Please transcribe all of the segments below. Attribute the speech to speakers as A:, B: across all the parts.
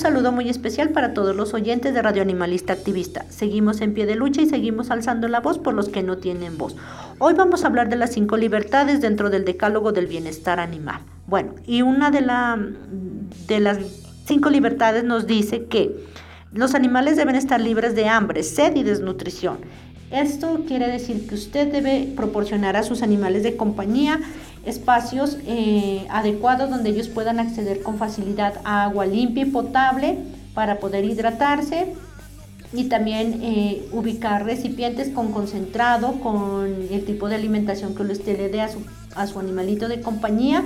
A: Saludo muy especial para todos los oyentes de Radio Animalista Activista. Seguimos en pie de lucha y seguimos alzando la voz por los que no tienen voz. Hoy vamos a hablar de las cinco libertades dentro del decálogo del bienestar animal. Bueno, y una de, la, de las cinco libertades nos dice que los animales deben estar libres de hambre, sed y desnutrición. Esto quiere decir que usted debe proporcionar a sus animales de compañía espacios eh, adecuados donde ellos puedan acceder con facilidad a agua limpia y potable para poder hidratarse y también eh, ubicar recipientes con concentrado, con el tipo de alimentación que usted le dé a su, a su animalito de compañía,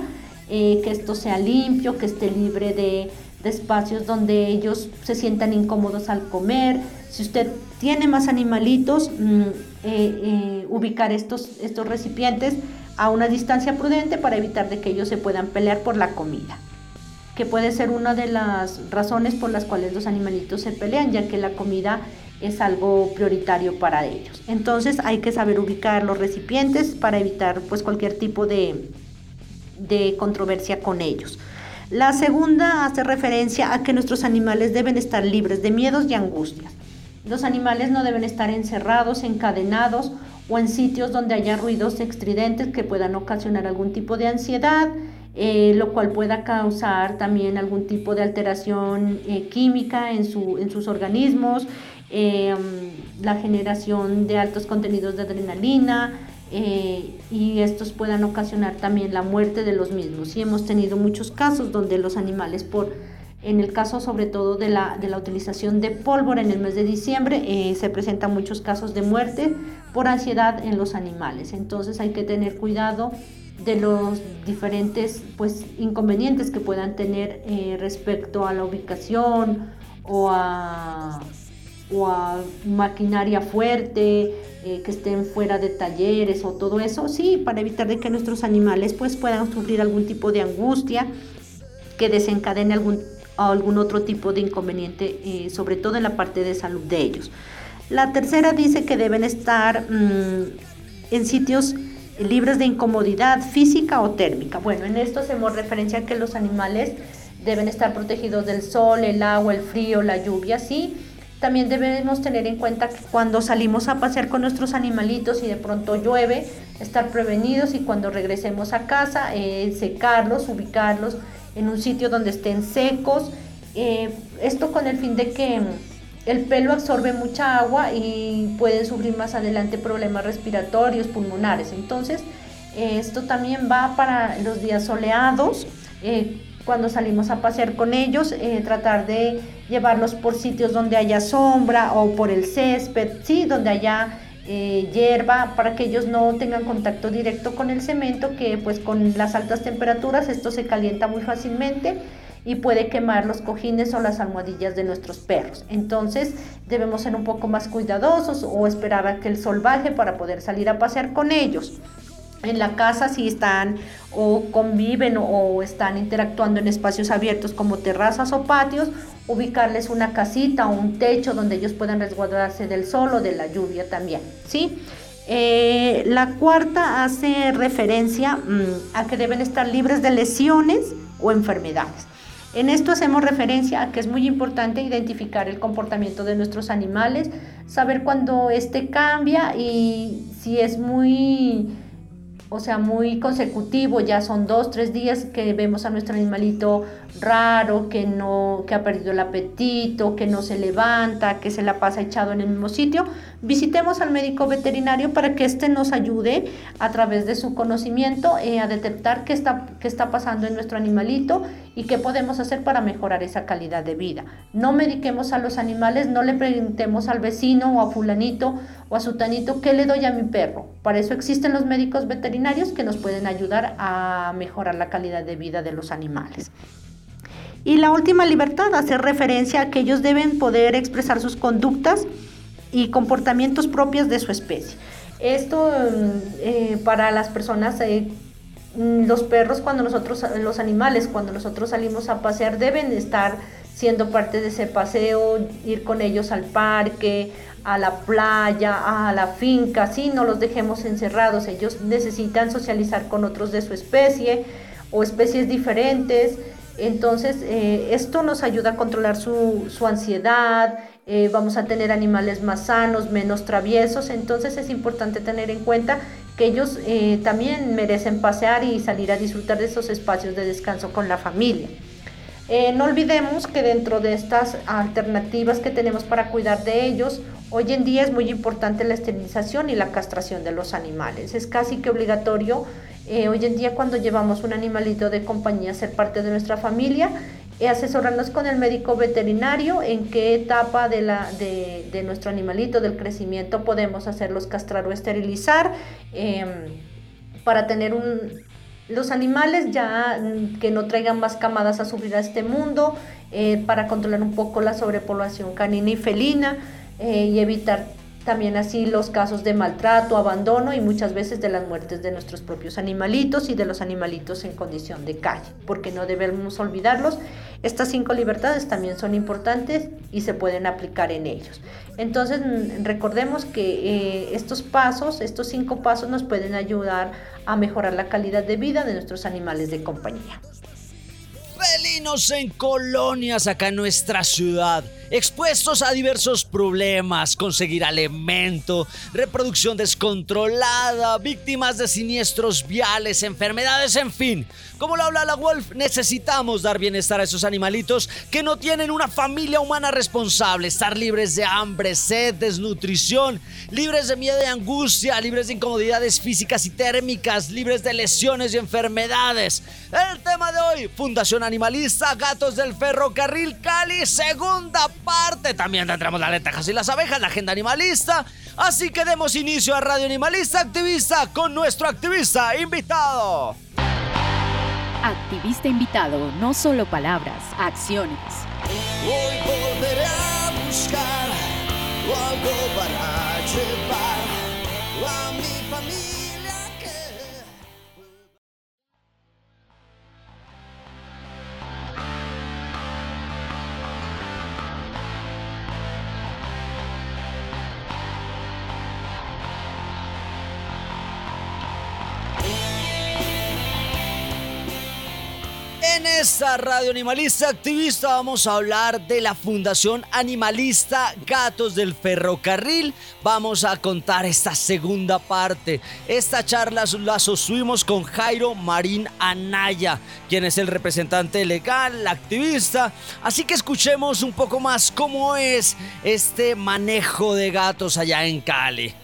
A: eh, que esto sea limpio, que esté libre de, de, espacios donde ellos se sientan incómodos al comer. Si usted tiene más animalitos, mm, ubicar estos, estos recipientes a una distancia prudente para evitar de que ellos se puedan pelear por la comida, que puede ser una de las razones por las cuales los animalitos se pelean, ya que la comida es algo prioritario para ellos. Entonces hay que saber ubicar los recipientes para evitar pues cualquier tipo de, de controversia con ellos. La segunda hace referencia a que nuestros animales deben estar libres de miedos y angustias. Los animales no deben estar encerrados, encadenados o en sitios donde haya ruidos estridentes que puedan ocasionar algún tipo de ansiedad, eh, lo cual pueda causar también algún tipo de alteración eh, química en, su, en, sus organismos, em, la generación de altos contenidos de adrenalina, eh, y estos puedan ocasionar también la muerte de los mismos. Y hemos tenido muchos casos donde los animales por En el caso sobre todo de la, de la utilización de pólvora en el mes de diciembre, se presentan muchos casos de muerte por ansiedad en los animales. Entonces hay que tener cuidado de los diferentes pues, inconvenientes que puedan tener eh, respecto a la ubicación o a, o a maquinaria fuerte, eh, que estén fuera de talleres o todo eso, sí, para evitar de que nuestros animales pues, puedan sufrir algún tipo de angustia que desencadene algún algún otro tipo de inconveniente, eh, sobre todo en la parte de salud de ellos. La tercera dice que deben estar mm, en sitios libres de incomodidad física o térmica. Bueno, en esto hacemos referencia a que los animales deben estar protegidos del sol, el agua, el frío, la lluvia, sí. También debemos tener en cuenta que cuando salimos a pasear con nuestros animalitos y de pronto llueve, estar prevenidos y cuando regresemos a casa, eh, secarlos, ubicarlos en un sitio donde estén secos. Eh, esto con el fin de que el pelo absorbe mucha agua y pueden sufrir más adelante problemas respiratorios, pulmonares. Entonces, esto también va para los días soleados. Eh, cuando salimos a pasear con ellos, eh, tratar de llevarlos por sitios donde haya sombra o por el césped, sí, donde haya eh, hierba para que ellos no tengan contacto directo con el cemento que pues con las altas temperaturas esto se calienta muy fácilmente y puede quemar los cojines o las almohadillas de nuestros perros. Entonces debemos ser un poco más cuidadosos o esperar a que el sol baje para poder salir a pasear con ellos. En la casa si están o conviven o están interactuando en espacios abiertos como terrazas o patios, ubicarles una casita o un techo donde ellos puedan resguardarse del sol o de la lluvia también, ¿sí? Eh, la cuarta hace referencia mm, a que deben estar libres de lesiones o enfermedades. En esto hacemos referencia a que es muy importante identificar el comportamiento de nuestros animales, saber cuándo este cambia y si es muy o sea, muy consecutivo, ya son dos, tres días que vemos a nuestro animalito raro, que no, que ha perdido el apetito, que no se levanta, que se la pasa echado en el mismo sitio, visitemos al médico veterinario para que éste nos ayude a través de su conocimiento eh, a detectar qué está, qué está pasando en nuestro animalito y qué podemos hacer para mejorar esa calidad de vida. No mediquemos a los animales, no le preguntemos al vecino o a fulanito o a sutanito qué le doy a mi perro. Para eso existen los médicos veterinarios que nos pueden ayudar a mejorar la calidad de vida de los animales. Y la última libertad, hacer referencia a que ellos deben poder expresar sus conductas y comportamientos propios de su especie. Esto mm, eh, para las personas, eh, mm, los perros cuando nosotros, los animales cuando nosotros salimos a pasear deben estar siendo parte de ese paseo, ir con ellos al parque, a la playa, a la finca, sí, no los dejemos encerrados, ellos necesitan socializar con otros de su especie o especies diferentes. Entonces, eh, esto nos ayuda a controlar su, ansiedad, eh, vamos a tener animales más sanos, menos traviesos, entonces es importante tener en cuenta que ellos eh, también merecen pasear y salir a disfrutar de esos espacios de descanso con la familia. no olvidemos que dentro de estas alternativas que tenemos para cuidar de ellos, hoy en día es muy importante la esterilización y la castración de los animales. Es casi que obligatorio eh, hoy en día cuando llevamos un animalito de compañía a ser parte de nuestra familia, eh, asesorarnos con el médico veterinario en qué etapa de, la, de, nuestro animalito, del crecimiento, podemos hacerlos castrar o esterilizar em, para tener un, los animales ya mm, que no traigan más camadas a sufrir a este mundo, eh, para controlar un poco la sobrepoblación canina y felina y evitar también así los casos de maltrato, abandono y muchas veces de las muertes de nuestros propios animalitos y de los animalitos en condición de calle, porque no debemos olvidarlos. Estas cinco libertades también son importantes y se pueden aplicar en ellos. Entonces mm, recordemos que eh, estos pasos, estos cinco pasos nos pueden ayudar a mejorar la calidad de vida de nuestros animales de compañía.
B: Felinos en colonias acá en nuestra ciudad expuestos a diversos problemas, conseguir alimento, reproducción descontrolada, víctimas de siniestros viales, enfermedades, en fin. Como lo habla la Wolf, necesitamos dar bienestar a esos animalitos que no tienen una familia humana responsable, estar libres de hambre, sed, desnutrición, libres de miedo y angustia, libres de incomodidades físicas y térmicas, libres de lesiones y enfermedades. El tema de hoy, Fundación Animalista Gatos del Ferrocarril Cali, segunda parte. También tendremos las lentejas y las abejas, la agenda animalista. Así que demos inicio a Radio Animalista Activista con nuestro activista invitado.
C: Activista invitado, no solo palabras, acciones.
B: Hoy volveré a buscar algo para llevar a mi esta radio animalista activista vamos a hablar de la Fundación Animalista Gatos del Ferrocarril. Vamos a contar esta segunda parte. Esta charla la sostuvimos con Jairo Marín Anaya, quien es el representante legal, activista. Así que escuchemos un poco más cómo es este manejo de gatos allá en Cali.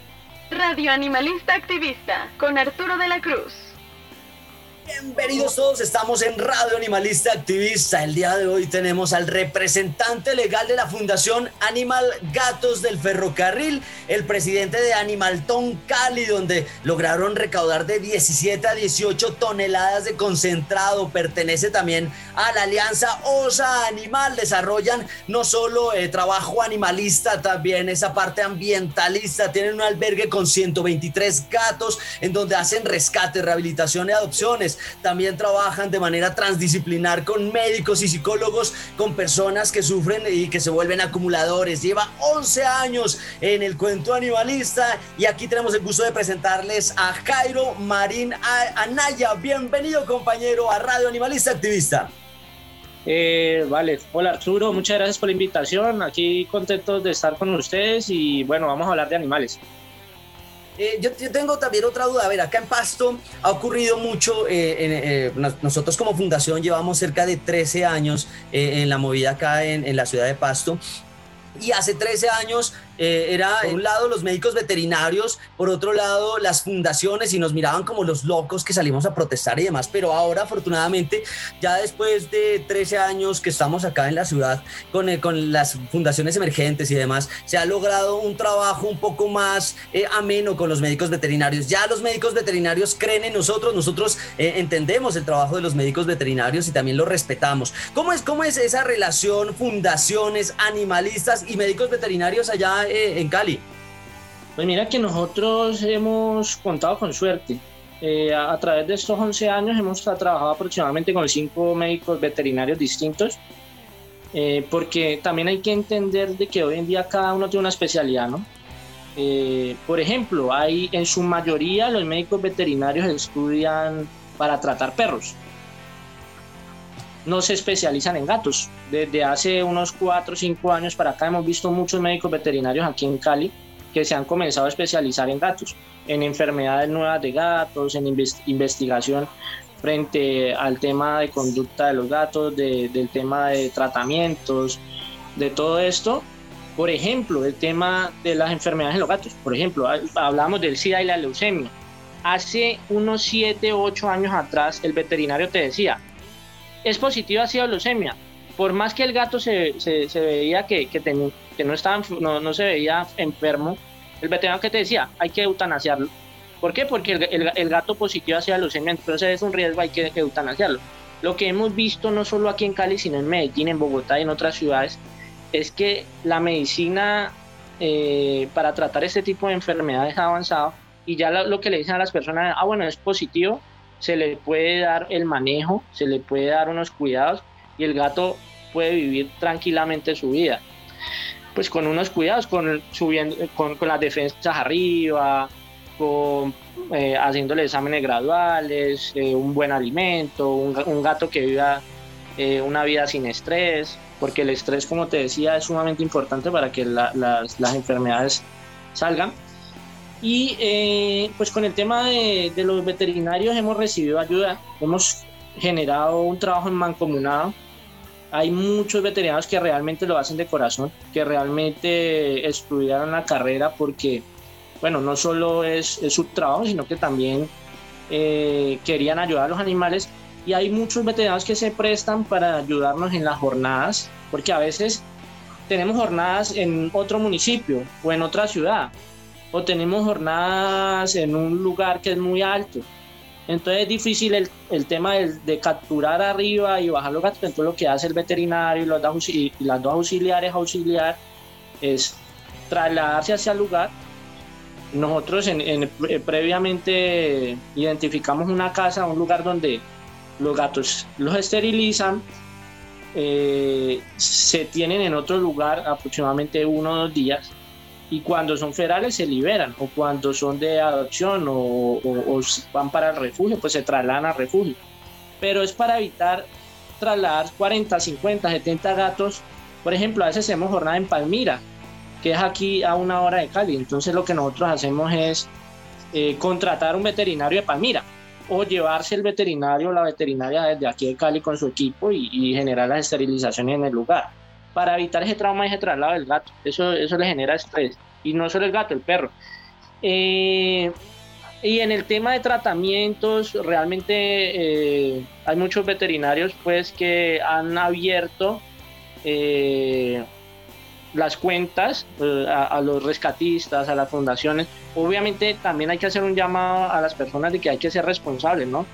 D: Radio Animalista Activista con Arturo de la Cruz.
B: Bienvenidos todos, estamos en Radio Animalista Activista. El día de hoy tenemos al representante legal de la Fundación Animal Gatos del Ferrocarril, el presidente de Animalton Cali, donde lograron recaudar de 17 a 18 toneladas de concentrado. Pertenece también a la Alianza Osa Animal. Desarrollan no solo eh, trabajo animalista, también esa parte ambientalista. Tienen un albergue con 123 gatos en donde hacen rescate, rehabilitación y adopciones también trabajan de manera transdisciplinar con médicos y psicólogos, con personas que sufren y que se vuelven acumuladores. Lleva 11 años en el cuento animalista y aquí tenemos el gusto de presentarles a Jairo Marín Anaya. Bienvenido compañero a Radio Animalista Activista.
E: Eh, vale, hola Arturo, muchas gracias por la invitación. Aquí contentos de estar con ustedes y bueno, vamos a hablar de animales.
B: Eh, yo, tengo también otra duda. A ver, acá en Pasto ha ocurrido mucho. Eh, eh, nosotros como fundación llevamos cerca de 13 años en la movida acá en, en la ciudad de Pasto. Y hace 13 años eh, era, por un lado, los médicos veterinarios, por otro lado, las fundaciones y nos miraban como los locos que salimos a protestar y demás. Pero ahora, afortunadamente, ya después de 13 años que estamos acá en la ciudad con, eh, con las fundaciones emergentes y demás, se ha logrado un trabajo un poco más eh, ameno con los médicos veterinarios. Ya los médicos veterinarios creen en nosotros, nosotros entendemos el trabajo de los médicos veterinarios y también lo respetamos. ¿Cómo es, cómo es esa relación fundaciones, animalistas y médicos veterinarios allá en Cali?
E: Pues mira que nosotros hemos contado con suerte. Eh, a, través de estos 11 años hemos trabajado aproximadamente con cinco médicos veterinarios distintos, eh, porque también hay que entender de que hoy en día cada uno tiene una especialidad, ¿no? Eh, por ejemplo, hay en su mayoría los médicos veterinarios estudian para tratar perros. No se especializan en gatos. Desde hace unos 4 o 5 años para acá hemos visto muchos médicos veterinarios aquí en Cali que se han comenzado a especializar en gatos, en enfermedades nuevas de gatos, en investigación frente al tema de conducta de los gatos, del tema de tratamientos, de todo esto. Por ejemplo, el tema de las enfermedades en los gatos. Por ejemplo, hablamos del SIDA y la leucemia. Hace unos 7 o 8 años atrás, el veterinario te decía, es positiva SIDA o leucemia, por más que el gato se, se, veía que, que, que no, estaba, no, no, se veía enfermo, el veterinario que te decía, hay que eutanasiarlo. ¿Por qué? Porque el, el, gato positivo hacia leucemia, entonces es un riesgo, hay que eutanasiarlo. Lo que hemos visto no solo aquí en Cali, sino en Medellín, en Bogotá y en otras ciudades, es que la medicina eh, para tratar este tipo de enfermedades ha avanzado y ya lo, lo, que le dicen a las personas, ah, bueno, es positivo, se le puede dar el manejo, se le puede dar unos cuidados y el gato puede vivir tranquilamente su vida. Pues con unos cuidados, con, subiendo, con, las defensas arriba, con, eh, haciéndole exámenes graduales, eh, un buen alimento, un, gato que viva eh, una vida sin estrés, porque el estrés, como te decía, es sumamente importante para que las, las, enfermedades salgan. Y pues con el tema de, los veterinarios hemos recibido ayuda, hemos generado un trabajo en mancomunado. Hay muchos veterinarios que realmente lo hacen de corazón, que realmente estudiaron la carrera porque, bueno, no solo es, su trabajo, sino que también eh, querían ayudar a los animales. Y hay muchos veterinarios que se prestan para ayudarnos en las jornadas, porque a veces tenemos jornadas en otro municipio o en otra ciudad, o tenemos jornadas en un lugar que es muy alto. Entonces es difícil el, el tema de, capturar arriba y bajar los gatos. Entonces lo que hace el veterinario y, los y las dos auxiliares auxiliar es trasladarse hacia el lugar. Nosotros en, eh, previamente identificamos una casa, un lugar donde los gatos los esterilizan, eh, se tienen en otro lugar aproximadamente uno o dos días y cuando son ferales se liberan o cuando son de adopción o, o, o, van para el refugio pues se trasladan al refugio. Pero es para evitar trasladar 40, 50, 70 gatos. Por ejemplo a veces hacemos jornada en Palmira que es aquí a una hora de Cali. Entonces lo que nosotros hacemos es eh, contratar un veterinario de Palmira o llevarse el veterinario o la veterinaria desde aquí de Cali con su equipo y, y, generar las esterilizaciones en el lugar para evitar ese trauma y ese traslado del gato. Eso, eso le genera estrés. Y no solo el gato, el perro. Eh, y en el tema de tratamientos, realmente eh, hay muchos veterinarios pues que han abierto eh, las cuentas a, a, los rescatistas, a las fundaciones. Obviamente también hay que hacer un llamado a las personas de que hay que ser responsables, ¿no?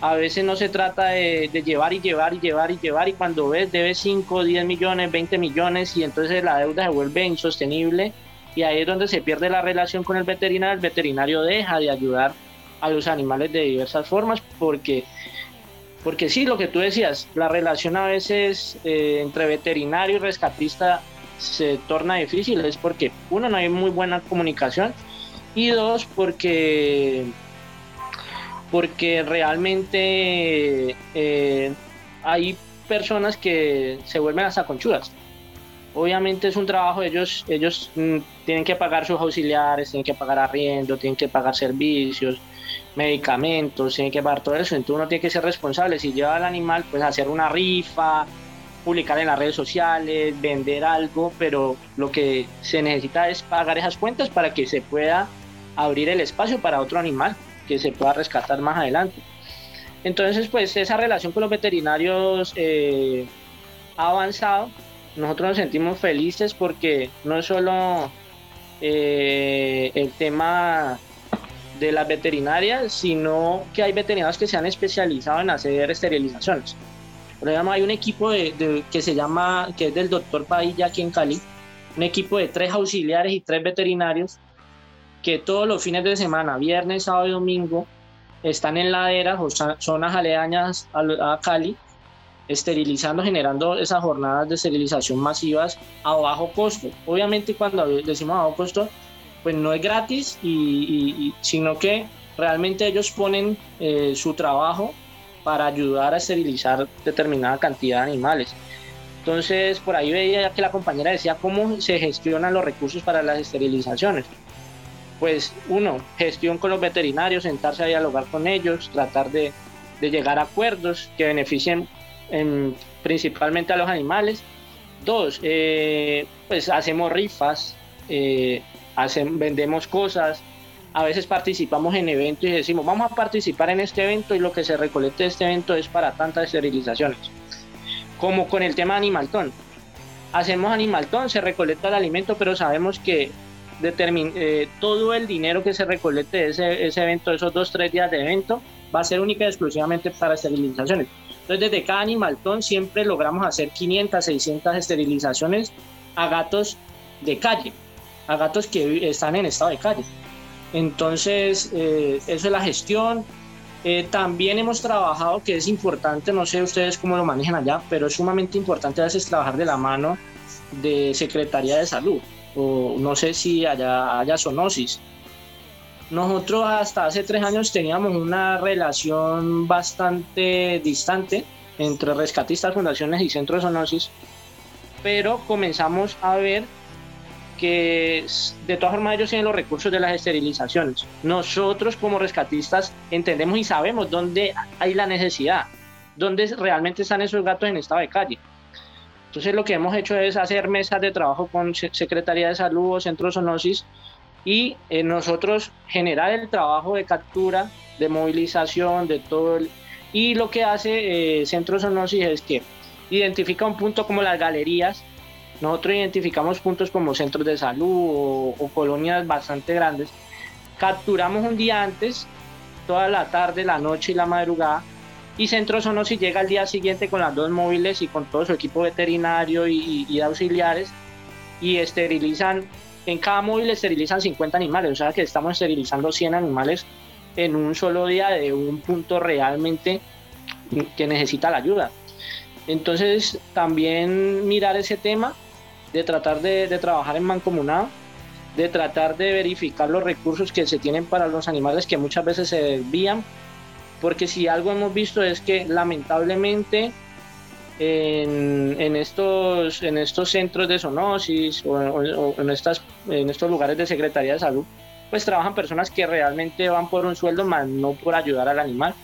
E: A veces no se trata de, llevar y llevar y llevar y llevar y cuando ves debes 5, 10 millones, 20 millones y entonces la deuda se vuelve insostenible y ahí es donde se pierde la relación con el veterinario, el veterinario deja de ayudar a los animales de diversas formas porque porque sí, lo que tú decías, la relación a veces eh, entre veterinario y rescatista se torna difícil, es porque uno no hay muy buena comunicación y dos porque porque realmente eh, hay personas que se vuelven hasta conchudas. Obviamente es un trabajo, ellos, ellos mm, tienen que pagar sus auxiliares, tienen que pagar arriendo, tienen que pagar servicios, medicamentos, tienen que pagar todo eso. Entonces uno tiene que ser responsable. Si lleva al animal, pues hacer una rifa, publicar en las redes sociales, vender algo, pero lo que se necesita es pagar esas cuentas para que se pueda abrir el espacio para otro animal que se pueda rescatar más adelante. Entonces, pues esa relación con los veterinarios eh, ha avanzado. Nosotros nos sentimos felices porque no es solo eh, el tema de las veterinarias, sino que hay veterinarios que se han especializado en hacer esterilizaciones. Por ejemplo, hay un equipo de, que se llama, que es del doctor Padilla aquí en Cali, un equipo de tres auxiliares y tres veterinarios que todos los fines de semana, viernes, sábado y domingo, están en laderas o zonas aledañas a, Cali, esterilizando, generando esas jornadas de esterilización masivas a bajo costo. Obviamente cuando decimos a bajo costo, pues no es gratis, y, y, y sino que realmente ellos ponen eh, su trabajo para ayudar a esterilizar determinada cantidad de animales. Entonces, por ahí veía que la compañera decía cómo se gestionan los recursos para las esterilizaciones pues uno, gestión con los veterinarios, sentarse a dialogar con ellos, tratar de, de llegar a acuerdos que beneficien en, principalmente a los animales. Dos, eh, pues hacemos rifas, eh, vendemos cosas, a veces participamos en eventos y decimos, vamos a participar en este evento y lo que se recolecte de este evento es para tantas esterilizaciones. Como con el tema animaltón. Hacemos animaltón, se recolecta el alimento, pero sabemos que determin eh, todo el dinero que se recolecte de ese, ese evento, esos dos, tres días de evento, va a ser única y exclusivamente para esterilizaciones. Entonces, desde cada animaltón siempre logramos hacer 500, 600 esterilizaciones a gatos de calle, a gatos que están en estado de calle. Entonces, eh, eso es la gestión. Eh, también hemos trabajado, que es importante, no sé ustedes cómo lo manejan allá, pero es sumamente importante a veces trabajar de la mano de Secretaría de Salud o no sé si haya, haya zoonosis. Nosotros hasta hace tres años teníamos una relación bastante distante entre rescatistas, fundaciones y centros de zoonosis, pero comenzamos a ver que de todas formas ellos tienen los recursos de las esterilizaciones. Nosotros como rescatistas entendemos y sabemos dónde hay la necesidad, dónde realmente están esos gatos en estado de calle. Entonces lo que hemos hecho es hacer mesas de trabajo con Secretaría de Salud o Centros Zoonosis y eh, nosotros generar el trabajo de captura, de movilización, de todo el, Y lo que hace eh, Centro Zoonosis es que identifica un punto como las galerías. Nosotros identificamos puntos como centros de salud o, colonias bastante grandes. Capturamos un día antes, toda la tarde, la noche y la madrugada. Y Centro Zoonosis llega al día siguiente con las dos móviles y con todo su equipo veterinario y, y auxiliares y esterilizan en cada móvil esterilizan 50 animales, o sea que estamos esterilizando 100 animales en un solo día de un punto realmente que necesita la ayuda. Entonces también mirar ese tema de tratar de, trabajar en mancomunado, de tratar de verificar los recursos que se tienen para los animales que muchas veces se desvían, porque si algo hemos visto es que lamentablemente en, estos, en estos centros de zoonosis o, en, estas, en estos lugares de Secretaría de Salud, pues trabajan personas que realmente van por un sueldo, más no por ayudar al animal.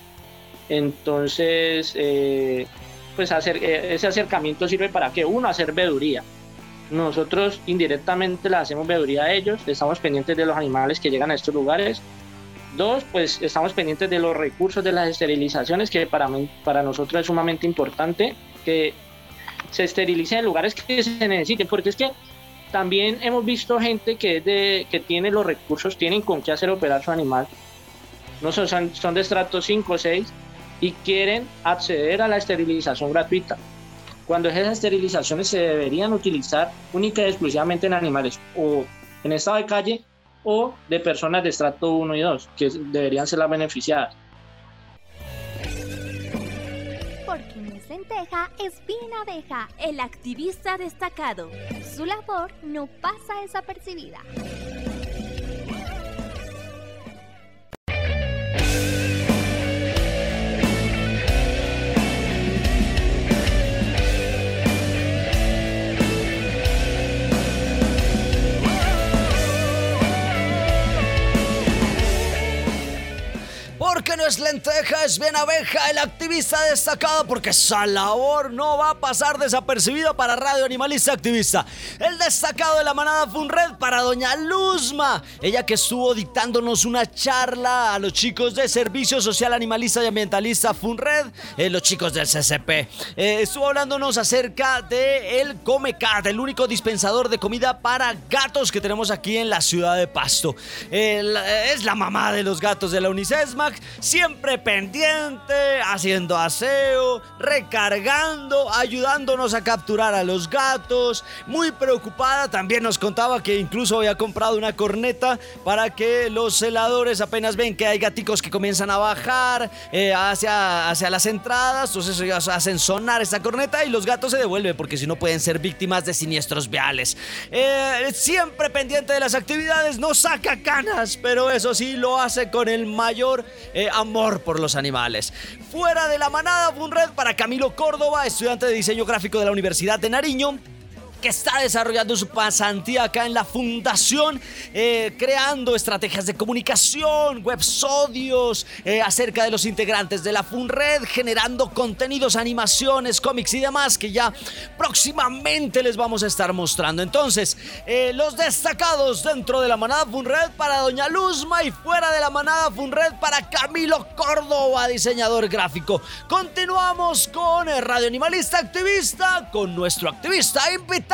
E: Entonces, eh, pues hacer, eh, ese acercamiento sirve para que uno, hacer veeduría. Nosotros indirectamente le hacemos veeduría a ellos, estamos pendientes de los animales que llegan a estos lugares. Dos, pues estamos pendientes de los recursos de las esterilizaciones, que para, para nosotros es sumamente importante que se esterilicen en lugares que se necesiten, porque es que también hemos visto gente que, de, que tiene los recursos, tienen con qué hacer operar su animal, no son, son de estrato 5 o 6 y quieren acceder a la esterilización gratuita. Cuando esas esterilizaciones se deberían utilizar única y exclusivamente en animales o en estado de calle o de personas de estrato 1 y 2, que deberían ser las beneficiadas.
F: Lenteja es bien abeja, el activista destacado. Su labor no pasa desapercibida.
B: Porque no es lenteja, es bien abeja, el activista destacado, porque esa labor no va a pasar desapercibida para Radio Animalista Activista. El destacado de la manada Funred para Doña Luzma, ella que estuvo dictándonos una charla a los chicos de Servicio Social Animalista y Ambientalista Funred, eh, los chicos del CCP. Eh, estuvo hablándonos acerca de el Comecat, el único dispensador de comida para gatos que tenemos aquí en la ciudad de Pasto. es la mamá de los gatos de la UNICESMAC siempre pendiente, haciendo aseo, recargando, ayudándonos a capturar a los gatos, muy preocupada, también nos contaba que incluso había comprado una corneta para que los celadores apenas ven que hay gaticos que comienzan a bajar eh, hacia, hacia las entradas, entonces ellos hacen sonar esta corneta y los gatos se devuelven porque si no pueden ser víctimas de siniestros viales. Eh, siempre pendiente de las actividades, no saca canas, pero eso sí lo hace con el mayor eh, amor por los animales. Fuera de la manada, red para Camilo Córdoba, estudiante de diseño gráfico de la Universidad de Nariño que está desarrollando su pasantía acá en la fundación, eh, creando estrategias de comunicación, websodios eh, acerca de los integrantes de la FUNRED, generando contenidos, animaciones, cómics y demás que ya próximamente les vamos a estar mostrando. Entonces, eh, los destacados dentro de la manada FUNRED para Doña Luzma y fuera de la manada FUNRED para Camilo Córdoba, diseñador gráfico. Continuamos con el Radio Animalista Activista, con nuestro activista invitado.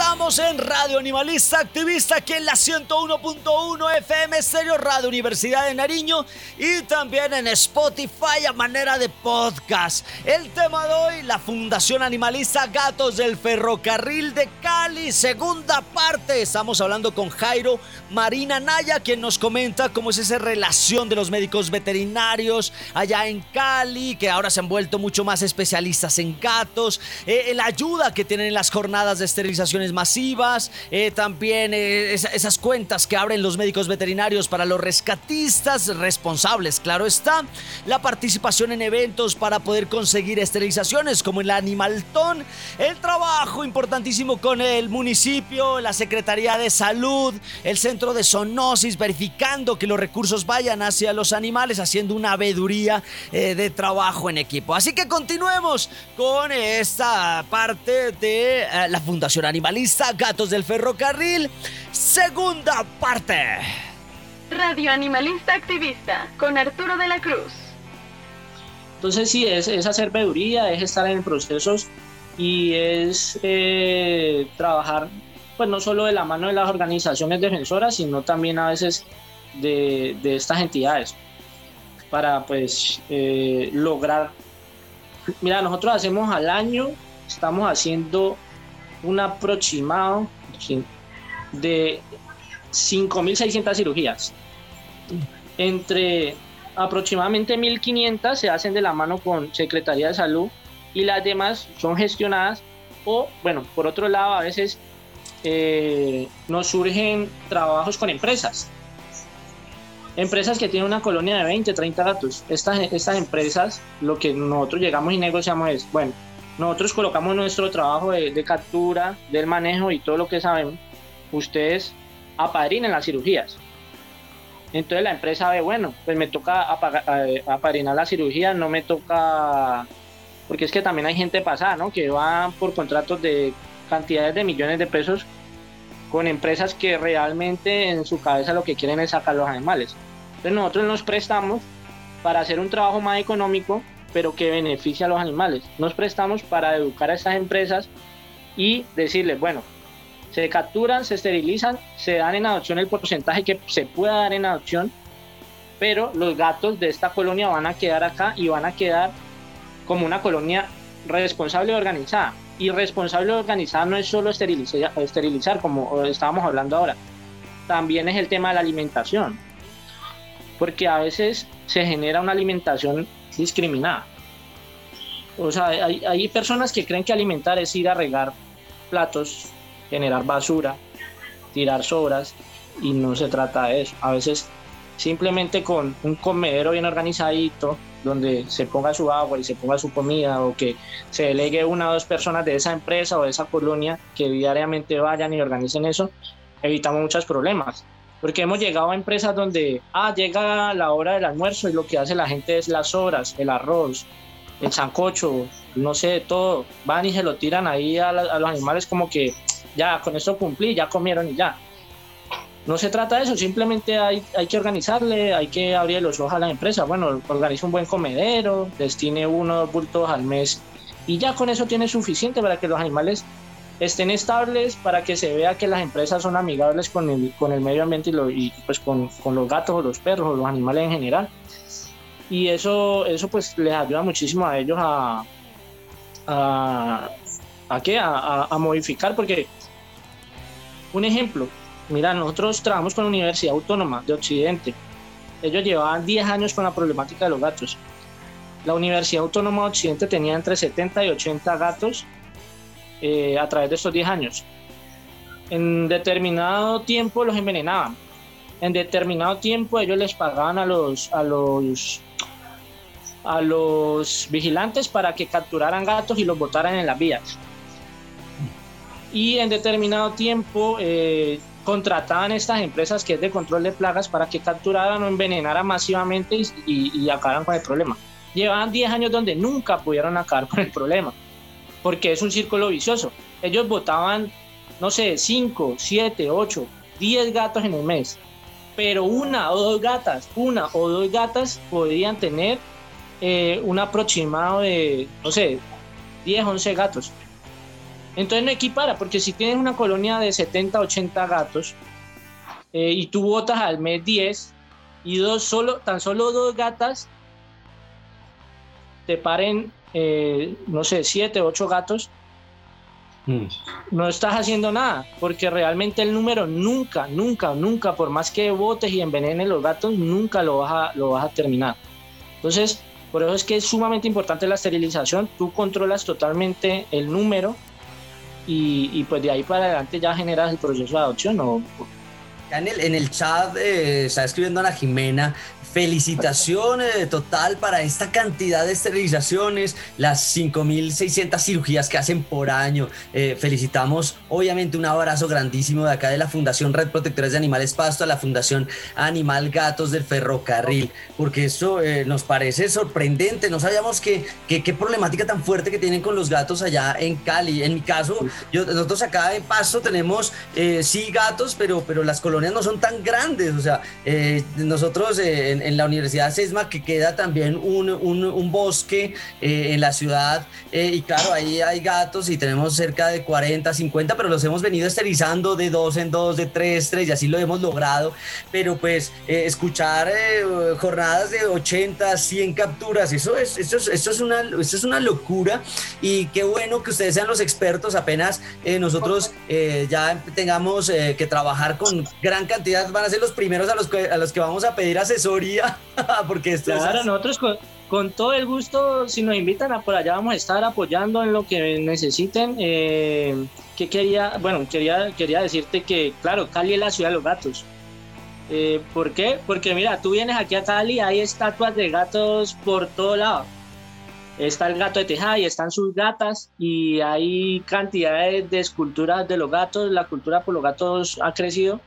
B: Estamos en Radio Animalista Activista aquí en la 101.1 FM Estéreo Radio Universidad de Nariño y también en Spotify a manera de podcast. El tema de hoy, la Fundación Animalista Gatos del Ferrocarril de Cali, segunda parte. Estamos hablando con Jairo Marina Naya, quien nos comenta cómo es esa relación de los médicos veterinarios allá en Cali, que ahora se han vuelto mucho más especialistas en gatos, eh, la ayuda que tienen en las jornadas de esterilización masivas, eh, también eh, esas cuentas que abren los médicos veterinarios para los rescatistas responsables, claro está, la participación en eventos para poder conseguir esterilizaciones como el Animaltón, el trabajo importantísimo con el municipio, la Secretaría de Salud, el Centro de Zoonosis, verificando que los recursos vayan hacia los animales, haciendo una veeduría eh, de trabajo en equipo. Así que continuemos con esta parte de la Fundación Animalista Gatos del Ferrocarril. Segunda parte.
D: Radio Animalista Activista con Arturo de la Cruz.
E: Entonces sí, es, es hacer veeduría, es estar en procesos y es eh, trabajar pues no solo de la mano de las organizaciones defensoras, sino también a veces de, de estas entidades para pues eh, lograr. Mira, nosotros hacemos al año, estamos haciendo un aproximado de 5.600 cirugías. Entre aproximadamente 1.500 se hacen de la mano con Secretaría de Salud y las demás son gestionadas o, bueno, por otro lado, a veces eh, nos surgen trabajos con empresas. Empresas que tienen una colonia de 20, 30 gatos. Estas, estas empresas, lo que nosotros llegamos y negociamos es, bueno, nosotros colocamos nuestro trabajo de, captura, del manejo y todo lo que sabemos. Ustedes apadrinan las cirugías. Entonces la empresa ve, bueno, pues me toca apadrinar la cirugía, no me toca, porque es que también hay gente pasada, ¿no? Que va por contratos de cantidades de millones de pesos con empresas que realmente en su cabeza lo que quieren es sacar los animales. Entonces nosotros nos prestamos para hacer un trabajo más económico, pero que beneficie a los animales. Nos prestamos para educar a estas empresas y decirles, bueno, se capturan, se esterilizan, se dan en adopción el porcentaje que se pueda dar en adopción, pero los gatos de esta colonia van a quedar acá y van a quedar como una colonia responsable y organizada. Y responsable y organizada no es solo esterilizar como estábamos hablando ahora, también es el tema de la alimentación, porque a veces se genera una alimentación discriminada. O sea, hay, hay personas que creen que alimentar es ir a regar platos generar basura, tirar sobras y no se trata de eso. A veces simplemente con un comedero bien organizadito, donde se ponga su agua y se ponga su comida o que se delegue una o dos personas de esa empresa o de esa colonia que diariamente vayan y organicen eso, evitamos muchos problemas. Porque hemos llegado a empresas donde, ah, llega la hora del almuerzo y lo que hace la gente es las sobras, el arroz, el sancocho, no sé, todo. Van y se lo tiran ahí a, los animales como que ya con esto cumplí, ya comieron y ya. No se trata de eso, simplemente hay, hay que organizarle, hay que abrir los ojos a la empresa. Bueno, organiza un buen comedero, destine uno o dos bultos al mes y ya con eso tiene suficiente para que los animales estén estables, para que se vea que las empresas son amigables con el, con el medio ambiente y, pues con, con, los gatos o los perros o los animales en general. Y eso, eso pues les ayuda muchísimo a ellos a, a, ¿qué? a, a modificar, porque un ejemplo, mira, nosotros trabajamos con la Universidad Autónoma de Occidente. Ellos llevaban 10 años con la problemática de los gatos. La Universidad Autónoma de Occidente tenía entre 70 y 80 gatos eh, a través de estos 10 años. En determinado tiempo los envenenaban. En determinado tiempo ellos les pagaban a los, a los, a los vigilantes para que capturaran gatos y los botaran en las vías y en determinado tiempo eh, contrataban estas empresas que es de control de plagas para que capturaran o envenenaran masivamente y, y, acabaran con el problema. Llevaban 10 años donde nunca pudieron acabar con el problema, porque es un círculo vicioso. Ellos botaban, no sé, 5, 7, 8, 10 gatos en el mes, pero una o dos gatas, una o dos gatas podían tener eh, un aproximado de, no sé, 10, 11 gatos. Entonces no equipara, porque si tienes una colonia de 70, 80 gatos eh, y tú botas al mes 10 y dos solo, tan solo dos gatas te paren, eh, no sé, 7, 8 gatos, mm. no estás haciendo nada, porque realmente el número nunca, nunca, nunca, por más que botes y envenenes los gatos, nunca lo vas a, lo vas a terminar. Entonces, por eso es que es sumamente importante la esterilización, tú controlas totalmente el número y, pues de ahí para adelante ya generas el proceso de adopción o
B: en el, en el chat eh, está escribiendo Ana Jimena Felicitaciones total para esta cantidad de esterilizaciones, las 5.600 cirugías que hacen por año. Eh, felicitamos, obviamente, un abrazo grandísimo de acá de la Fundación Red Protectores de Animales Pasto a la Fundación Animal Gatos del Ferrocarril, porque eso eh, nos parece sorprendente. No sabíamos que, qué problemática tan fuerte que tienen con los gatos allá en Cali. En mi caso, yo, nosotros acá en Pasto tenemos, eh, sí, gatos, pero, pero las colonias no son tan grandes. O sea, nosotros en en, la Universidad Sesma, que queda también un, un, bosque eh, en la ciudad. Eh, y claro, ahí hay gatos y tenemos cerca de 40, 50, pero los hemos venido esterilizando de dos en dos, de tres, tres, y así lo hemos logrado. Pero pues eh, escuchar jornadas de 80, 100 capturas, eso es, eso es, eso es, una, eso es una locura. Y qué bueno que ustedes sean los expertos, apenas nosotros ya tengamos que trabajar con gran cantidad, van a ser los primeros a los que, a los que vamos a pedir asesoría porque esto
E: claro, nosotros con, todo el gusto, si nos invitan a por allá, vamos a estar apoyando en lo que necesiten. Eh, que quería, bueno, quería, quería decirte que, claro, Cali es la ciudad de los gatos. Eh, ¿Por qué? Porque mira, tú vienes aquí a Cali, hay estatuas de gatos por todo lado. Está el gato de Tejada y están sus gatas y hay cantidades de esculturas de los gatos. La cultura por los gatos ha crecido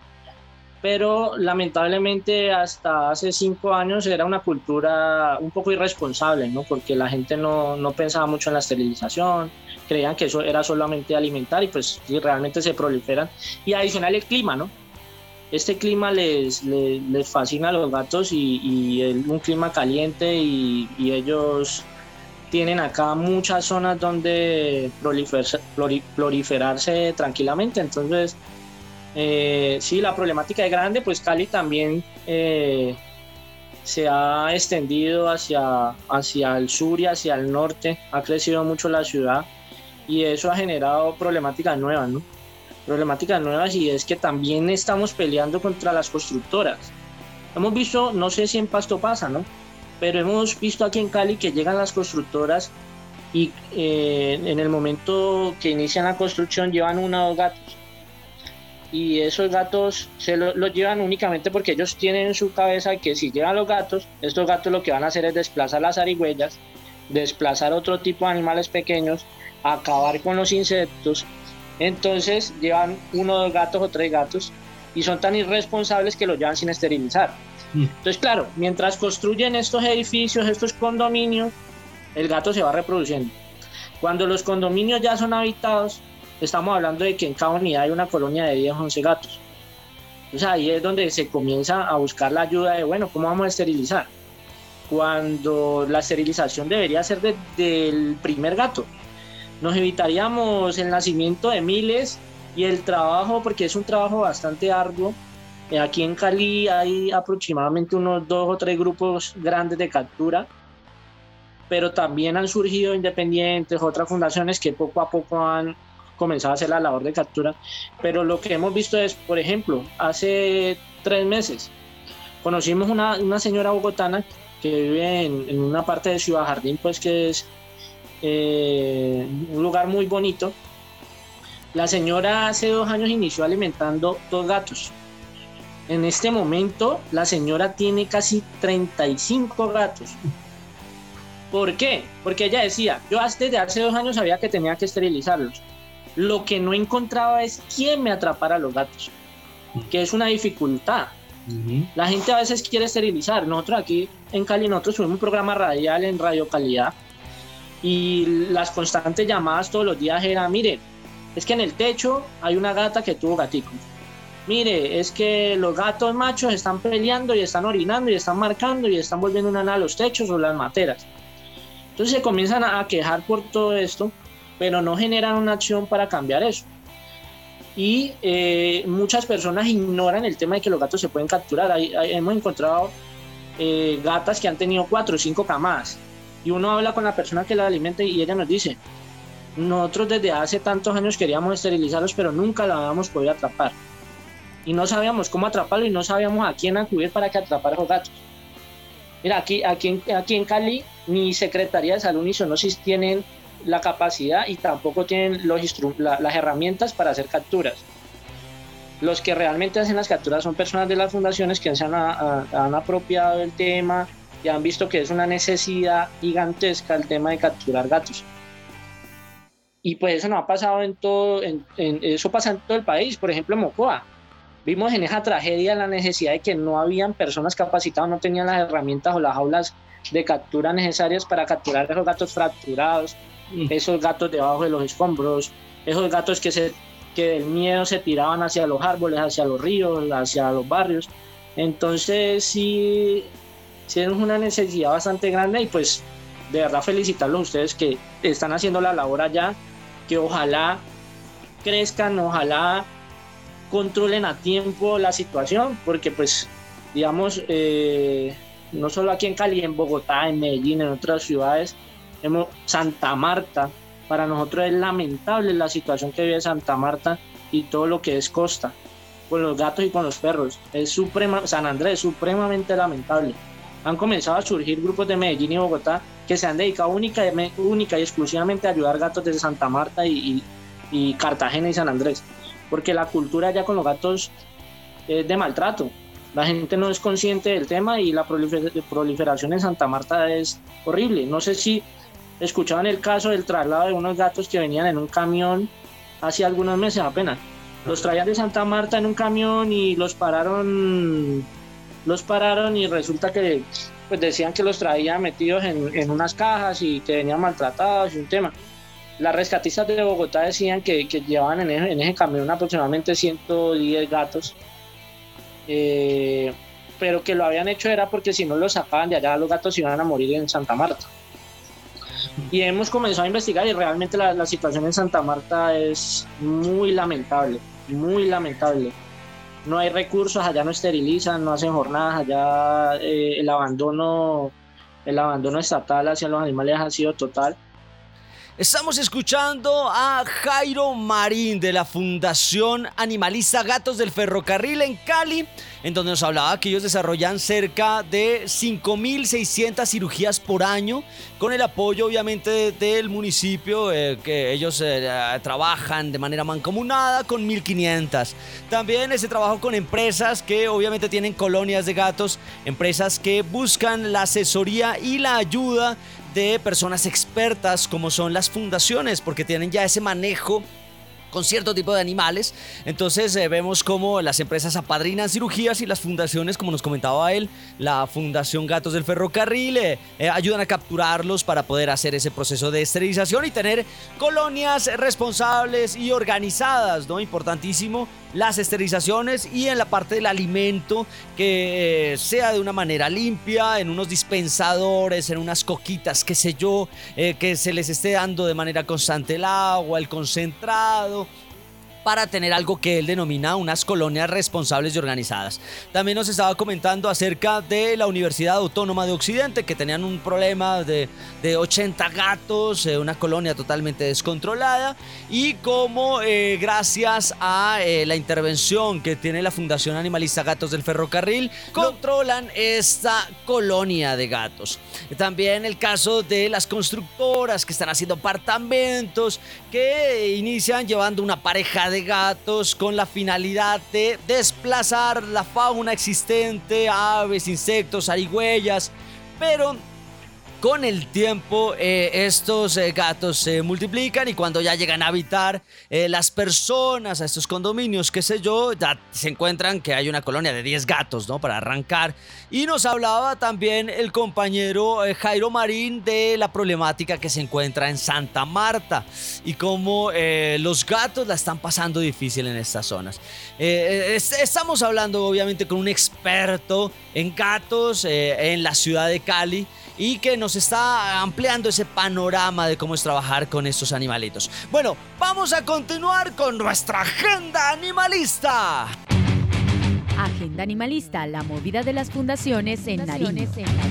E: pero lamentablemente hasta hace cinco años era una cultura un poco irresponsable, ¿no? porque la gente no, no pensaba mucho en la esterilización, creían que eso era solamente alimentar y pues realmente se proliferan. Y adicional el clima, ¿no? Este clima les, les, fascina a los gatos y, y un clima caliente y, y, ellos tienen acá muchas zonas donde proliferarse, proliferarse tranquilamente, entonces eh, sí, la problemática es grande, pues Cali también eh, se ha extendido hacia, hacia el sur y hacia el norte, ha crecido mucho la ciudad y eso ha generado problemáticas nuevas, ¿no? Problemáticas nuevas y es que también estamos peleando contra las constructoras. Hemos visto, no sé si en Pasto pasa, ¿no? Pero hemos visto aquí en Cali que llegan las constructoras y eh, en el momento que inician la construcción llevan uno o dos gatos y esos gatos se los lo llevan únicamente porque ellos tienen en su cabeza que si llevan los gatos, estos gatos lo que van a hacer es desplazar las arigüellas, desplazar otro tipo de animales pequeños, acabar con los insectos. Entonces llevan uno, dos gatos o tres gatos y son tan irresponsables que los llevan sin esterilizar. Mm. Entonces, claro, mientras construyen estos edificios, estos condominios, el gato se va reproduciendo. Cuando los condominios ya son habitados, estamos hablando de que en cada unidad hay una colonia de 10 o 11 gatos. Entonces ahí es donde se comienza a buscar la ayuda de, bueno, ¿cómo vamos a esterilizar? Cuando la esterilización debería ser desde el primer gato. Nos evitaríamos el nacimiento de miles y el trabajo, porque es un trabajo bastante arduo. Eh, aquí en Cali hay aproximadamente unos dos o tres grupos grandes de captura, pero también han surgido independientes, otras fundaciones que poco a poco han comenzaba a hacer la labor de captura, pero lo que hemos visto es, por ejemplo, hace tres meses conocimos una, una señora bogotana que vive en, una parte de Ciudad Jardín, pues que es eh, un lugar muy bonito. La señora hace dos años inició alimentando dos gatos. En este momento la señora tiene casi 35 gatos. ¿Por qué? Porque ella decía, yo desde hace dos años sabía que tenía que esterilizarlos. Lo que no encontraba es quién me atrapara a los gatos, que es una dificultad. La gente a veces quiere esterilizar. Nosotros aquí en Cali, nosotros tuvimos un programa radial en Radio Calidad y las constantes llamadas todos los días eran, mire, es que en el techo hay una gata que tuvo gaticos. Mire, es que los gatos machos están peleando y están orinando y están marcando y están volviendo una a los techos o las materas. Entonces se comienzan a quejar por todo esto pero no generan una acción para cambiar eso. Y eh, muchas personas ignoran el tema de que los gatos se pueden capturar. hemos encontrado eh, gatas que han tenido cuatro o cinco camadas. Y uno habla con la persona que la alimenta y ella nos dice, nosotros desde hace tantos años queríamos esterilizarlos, pero nunca la habíamos podido atrapar. Y no sabíamos cómo atraparlo y no sabíamos a quién acudir para que atrapara a los gatos. Mira, aquí, aquí, aquí en Cali, ni Secretaría de Salud ni Sonosis tienen la capacidad y tampoco tienen los las herramientas para hacer capturas. Los que realmente hacen las capturas son personas de las fundaciones que se han, han apropiado del tema y han visto que es una necesidad gigantesca el tema de capturar gatos. Y pues eso no ha pasado en todo, en, eso pasa en todo el país, por ejemplo en Mocoa. Vimos en esa tragedia la necesidad de que no habían personas capacitadas, no tenían las herramientas o las jaulas de captura necesarias para capturar esos gatos fracturados, mm. esos gatos debajo de los escombros, esos gatos que, se, que del miedo se tiraban hacia los árboles, hacia los ríos, hacia los barrios. Entonces sí, sí es una necesidad bastante grande y pues de verdad felicitarlos a ustedes que están haciendo la labor allá que ojalá crezcan, ojalá controlen a tiempo la situación, porque pues, digamos, eh, no solo aquí en Cali, en Bogotá, en Medellín, en otras ciudades, Santa Marta, para nosotros es lamentable la situación que vive Santa Marta y todo lo que es costa, con los gatos y con los perros. Es suprema, San Andrés, supremamente lamentable. Han comenzado a surgir grupos de Medellín y Bogotá que se han dedicado única, única y exclusivamente a ayudar gatos desde Santa Marta y, Cartagena y San Andrés, porque la cultura ya con los gatos es de maltrato. La gente no es consciente del tema y la proliferación en Santa Marta es horrible. No sé si escuchaban el caso del traslado de unos gatos que venían en un camión hace algunos meses apenas. Los traían de Santa Marta en un camión y los pararon, los pararon y resulta que pues decían que los traían metidos en, unas cajas y que venían maltratados y un tema. Las rescatistas de Bogotá decían que, que llevaban en ese, camión aproximadamente 110 gatos, eh, pero que lo habían hecho era porque si no los sacaban de allá los gatos iban a morir en Santa Marta. Y hemos comenzado a investigar y realmente la, la situación en Santa Marta es muy lamentable, muy lamentable no hay recursos, allá no esterilizan, no hacen jornadas, allá eh, el abandono el abandono estatal hacia los animales ha sido total.
B: Estamos escuchando a Jairo Marín de la Fundación Animalista Gatos del Ferrocarril en Cali, en donde nos hablaba que ellos desarrollan cerca de 5.600 cirugías por año, con el apoyo obviamente del municipio, eh, que ellos eh, trabajan de manera mancomunada con 1.500. También ese trabajo con empresas que obviamente tienen colonias de gatos, empresas que buscan la asesoría y la ayuda de personas expertas como son las fundaciones, porque tienen ya ese manejo con cierto tipo de animales. Entonces eh, vemos cómo las empresas apadrinan cirugías y las fundaciones, como nos comentaba él, la Fundación Gatos del Ferrocarril, eh, eh, ayudan a capturarlos para poder hacer ese proceso de esterilización y tener colonias responsables y organizadas, ¿no? Importantísimo las esterilizaciones y en la parte del alimento que sea de una manera limpia, en unos dispensadores, en unas coquitas, qué sé yo, que se les esté dando de manera constante el agua, el concentrado para tener algo que él denomina unas colonias responsables y organizadas. También nos estaba comentando acerca de la Universidad Autónoma de Occidente, que tenían un problema de, de 80 gatos, eh, una colonia totalmente descontrolada, y cómo eh, gracias a eh, la intervención que tiene la Fundación Animalista Gatos del Ferrocarril, controlan esta colonia de gatos. También el caso de las constructoras que están haciendo apartamentos, que inician llevando una pareja de gatos con la finalidad de desplazar la fauna existente, aves, insectos, arigüeyas, pero con el tiempo eh, estos eh, gatos se multiplican y cuando ya llegan a habitar eh, las personas a estos condominios, qué sé yo, ya se encuentran que hay una colonia de 10 gatos, ¿no? Para arrancar. Y nos hablaba también el compañero Jairo Marín de la problemática que se encuentra en Santa Marta y cómo los gatos la están pasando difícil en estas zonas. estamos hablando obviamente con un experto en gatos en la ciudad de Cali y que nos está ampliando ese panorama de cómo es trabajar con estos animalitos. Bueno, vamos a continuar con nuestra agenda animalista.
C: Agenda Animalista, la movida de las fundaciones en Nariño.
B: nuestra agenda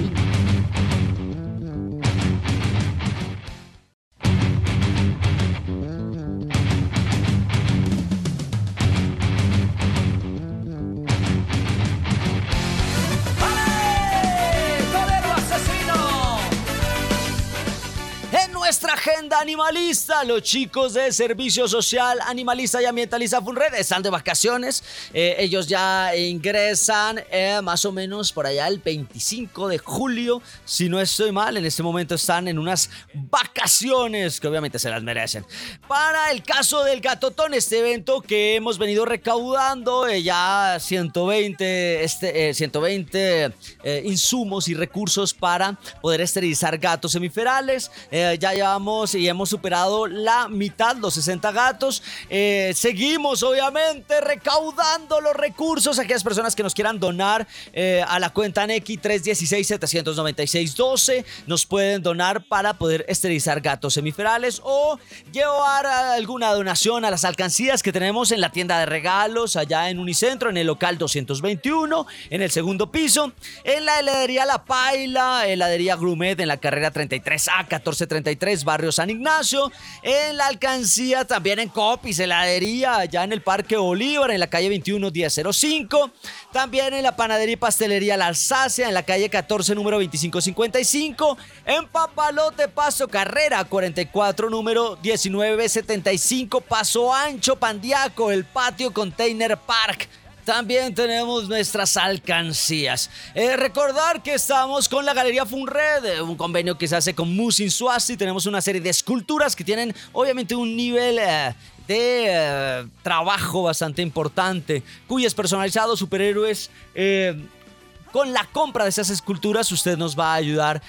B: animalista. Los chicos de Servicio Social, Animalista y Ambientalista Funred están de vacaciones. Eh, ellos ya ingresan eh, más o menos por allá el 25 de julio. Si no estoy mal, en este momento están en unas vacaciones que obviamente se las merecen. Para el caso del Gatotón, este evento que hemos venido recaudando eh, ya 120, este, 120 insumos y recursos para poder esterilizar gatos hemiferales. Eh, ya llevamos y hemos superado la mitad, los 60 gatos. Eh, seguimos, obviamente, recaudando los recursos. Aquellas personas que nos quieran donar eh, a la cuenta NX 316-796-12 nos pueden donar para poder esterilizar gatos semiferales o llevar alguna donación a las alcancías que tenemos en la tienda de regalos allá en Unicentro, en el local 221, en el segundo piso, en la heladería La Paila, heladería Grumet en la carrera 33A 1433 Barrio San Ignacio. En la alcancía, también en Copis, heladería, allá en el Parque Bolívar, en la calle 21 1005. También en la panadería y pastelería La Alsacia, en la calle 14, número 2555. En Papalote, Paso Carrera 44, número 1975, Paso Ancho, Pandiaco, el Patio Container Park. También tenemos nuestras alcancías. Eh, recordar que estamos con la Galería Funred, eh, un convenio que se hace con Musin Suasti. Tenemos una serie de esculturas que tienen obviamente un nivel eh, de trabajo bastante importante, cuyos personalizados superhéroes con la compra de esas esculturas usted nos va a ayudar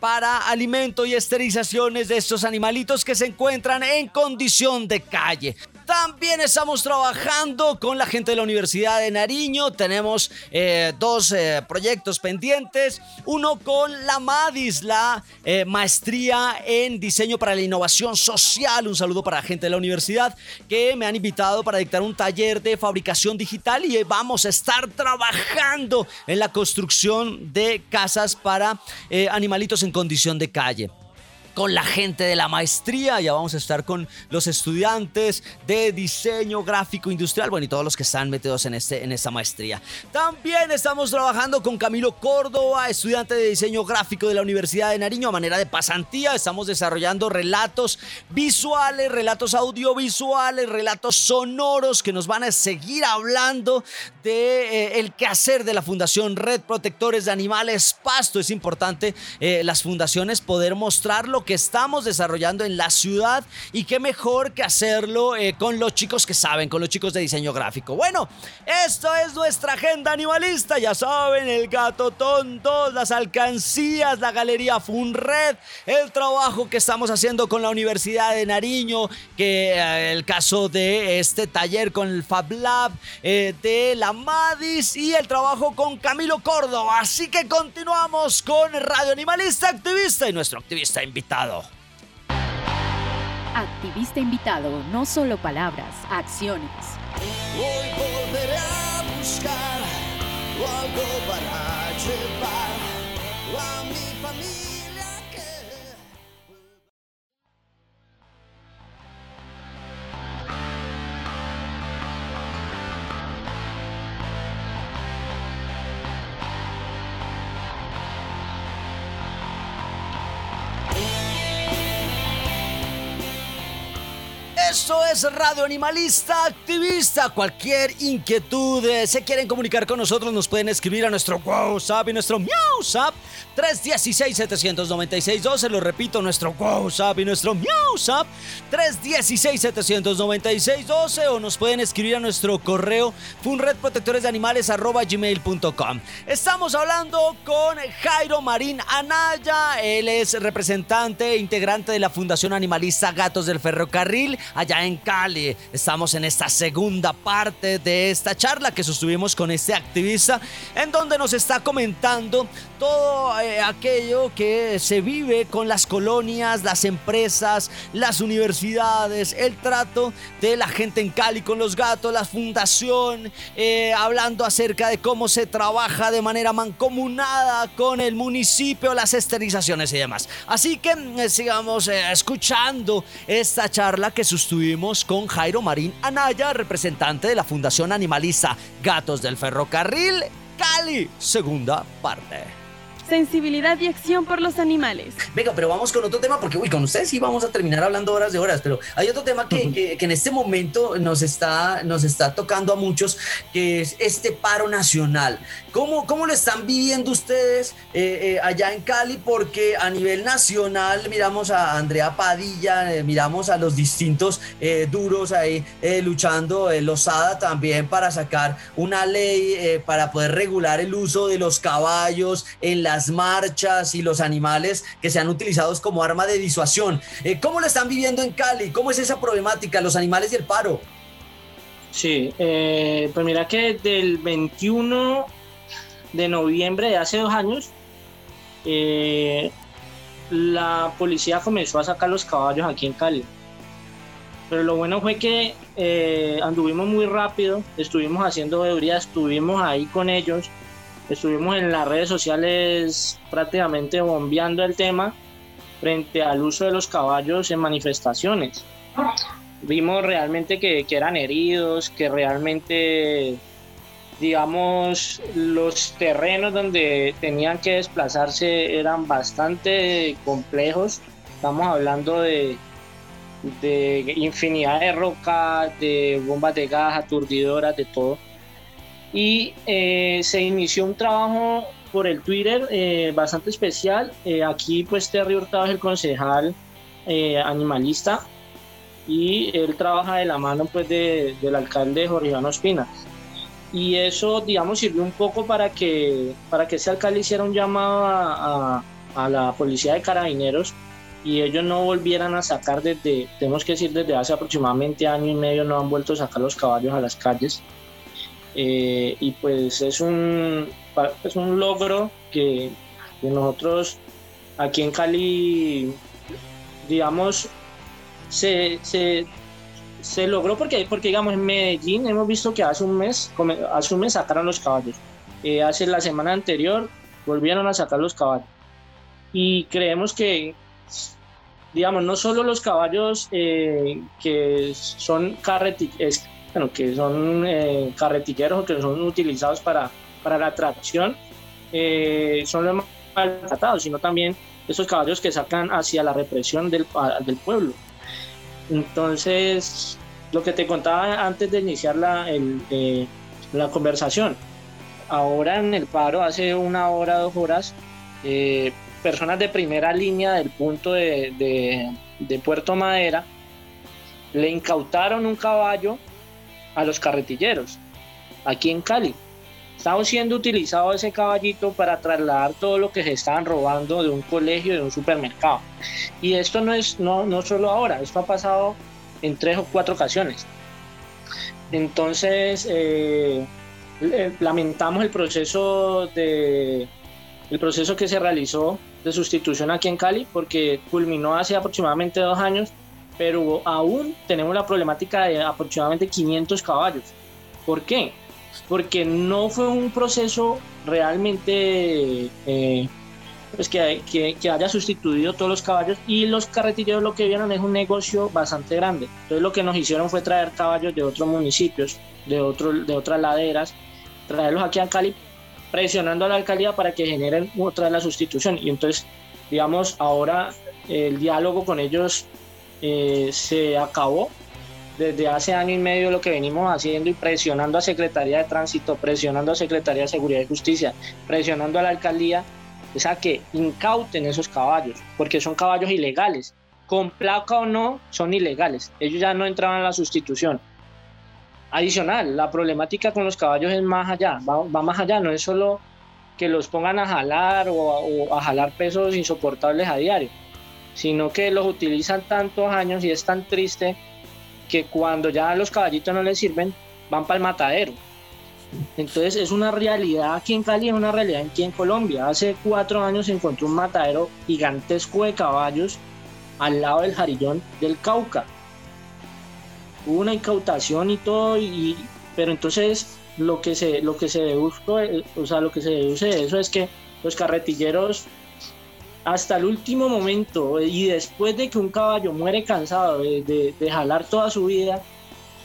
B: para alimento y esterilizaciones de estos animalitos que se encuentran en condición de calle. También estamos trabajando con la gente de la Universidad de Nariño. Tenemos eh, dos eh, proyectos pendientes. Uno con la MADIS, la eh, maestría en diseño para la innovación social. Un saludo para la gente de la universidad que me han invitado para dictar un taller de fabricación digital y vamos a estar trabajando en la construcción de casas para animalitos en condición de calle con la gente de la maestría, ya vamos a estar con los estudiantes de diseño gráfico industrial, bueno, y todos los que están metidos en, este, en esta maestría. También estamos trabajando con Camilo Córdoba, estudiante de diseño gráfico de la Universidad de Nariño, a manera de pasantía. Estamos desarrollando relatos visuales, relatos audiovisuales, relatos sonoros que nos van a seguir hablando de eh, el quehacer de la Fundación Red Protectores de Animales Pasto. Es importante eh, las fundaciones poder mostrar lo que estamos desarrollando en la ciudad y qué mejor que hacerlo eh, con los chicos que saben, con los chicos de diseño gráfico. Bueno, esto es nuestra agenda animalista, ya saben, el gato tonto, las alcancías, la galería Funred, el trabajo que estamos haciendo con la Universidad de Nariño, que eh, el caso de este taller con el Fab Lab, de la Madis y el trabajo con Camilo Córdoba. Así que continuamos con Radio Animalista Activista y nuestro activista invitado
C: Activista invitado, no solo palabras, acciones.
G: Hoy volveré a buscar algo para llevar a mi familia.
B: Radio Animalista Activista. Cualquier inquietud, se quieren comunicar con nosotros, nos pueden escribir a nuestro WhatsApp y nuestro MiauSap 316-796-12. Lo repito, nuestro WhatsApp y nuestro MiauSap 316-796-12. O nos pueden escribir a nuestro correo funredprotectoresdeanimales.com. Estamos hablando con Jairo Marín Anaya. Él es representante e integrante de la Fundación Animalista Gatos del Ferrocarril allá en Cali. Estamos en esta segunda parte de esta charla que sostuvimos con este activista, en donde nos está comentando todo eh, aquello que se vive con las colonias, las empresas, las universidades, el trato de la gente en Cali con los gatos, la fundación, eh, hablando acerca de cómo se trabaja de manera mancomunada con el municipio, las esterilizaciones y demás. Así que eh, sigamos escuchando esta charla que sus con Jairo Marín Anaya, representante de la Fundación Animalista Gatos del Ferrocarril, Cali, segunda parte.
H: Sensibilidad y acción por los animales.
B: Venga, pero vamos con otro tema, porque con ustedes sí vamos a terminar hablando horas de horas, pero hay otro tema que, que, que en este momento nos está, nos está tocando a muchos, que es este paro nacional. ¿Cómo, cómo lo están viviendo ustedes eh, eh, allá en Cali? Porque a nivel nacional miramos a Andrea Padilla, eh, miramos a los distintos duros ahí luchando, Lozada también para sacar una ley para poder regular el uso de los caballos en las marchas y los animales que sean utilizados como arma de disuasión. Eh, ¿Cómo lo están viviendo en Cali? ¿Cómo es esa problemática, los animales y el paro?
E: Sí, eh, pues mira que del 21 de noviembre de hace dos años, eh, la policía comenzó a sacar los caballos aquí en Cali. Pero lo bueno fue que eh, anduvimos muy rápido, estuvimos haciendo veeduría, estuvimos ahí con ellos, estuvimos en las redes sociales prácticamente bombeando el tema frente al uso de los caballos en manifestaciones. Vimos realmente que, que eran heridos, que realmente, digamos, los terrenos donde tenían que desplazarse eran bastante complejos. Estamos hablando de, de infinidad de rocas, de bombas de gas, aturdidoras, de todo. Y eh, se inició un trabajo por el Twitter eh, bastante especial. Eh, aquí pues Terry Hurtado es el concejal eh, animalista y él trabaja de la mano pues de, del alcalde Jorge Iván Ospina. Y eso, digamos, sirvió un poco para que, para que ese alcalde hiciera un llamado a, a, a la policía de carabineros y ellos no volvieran a sacar desde, tenemos que decir, desde hace aproximadamente año y medio no han vuelto a sacar los caballos a las calles. Eh, y pues es un, es un logro que, que nosotros aquí en Cali, digamos, se, se, se logró porque, porque, digamos, en Medellín hemos visto que hace un mes, hace un mes sacaron los caballos. Eh, hace la semana anterior volvieron a sacar los caballos. Y creemos que, digamos, no solo los caballos eh, que son carretilleros, bueno, que son eh, carretilleros que son utilizados para, para la tracción, eh, son los maltratados, sino también esos caballos que sacan hacia la represión del, del pueblo. Entonces, lo que te contaba antes de iniciar la, el, eh, la conversación, ahora en el paro, hace una hora, dos horas, eh, personas de primera línea del punto de, de, de, Puerto Madera le incautaron un caballo a los carretilleros aquí en Cali. Estaba siendo utilizado ese caballito para trasladar todo lo que se estaban robando de un colegio, de un supermercado. Y esto no es no, no solo ahora, esto ha pasado en tres o cuatro ocasiones. Entonces, eh, lamentamos el proceso de el proceso que se realizó de sustitución aquí en Cali porque culminó hace aproximadamente dos años, pero aún tenemos la problemática de aproximadamente 500 caballos. ¿Por qué? Porque no fue un proceso realmente eh, pues que, haya sustituido todos los caballos y los carretilleros lo que vieron es un negocio bastante grande. Entonces lo que nos hicieron fue traer caballos de otros municipios, de, otro, de otras laderas, traerlos aquí a Cali presionando a la alcaldía para que generen otra vez la sustitución. Y entonces, digamos, ahora el diálogo con ellos eh, se acabó. Desde hace año y medio lo que venimos haciendo y presionando a Secretaría de Tránsito, presionando a Secretaría de Seguridad y Justicia, presionando a la alcaldía, es a que incauten esos caballos, porque son caballos ilegales. Con placa o no, son ilegales. Ellos ya no entraban a la sustitución. Adicional, la problemática con los caballos es más allá, va, más allá, no es solo que los pongan a jalar o, a jalar pesos insoportables a diario, sino que los utilizan tantos años y es tan triste que cuando ya los caballitos no les sirven, van para el matadero. Entonces es una realidad aquí en Cali, es una realidad aquí en Colombia. Hace cuatro años se encontró un matadero gigantesco de caballos al lado del jarillón del Cauca hubo una incautación y todo, y, pero entonces lo que se, lo que se deduce, o sea, lo que se deduce de eso es que los carretilleros hasta el último momento y después de que un caballo muere cansado de, de, jalar toda su vida,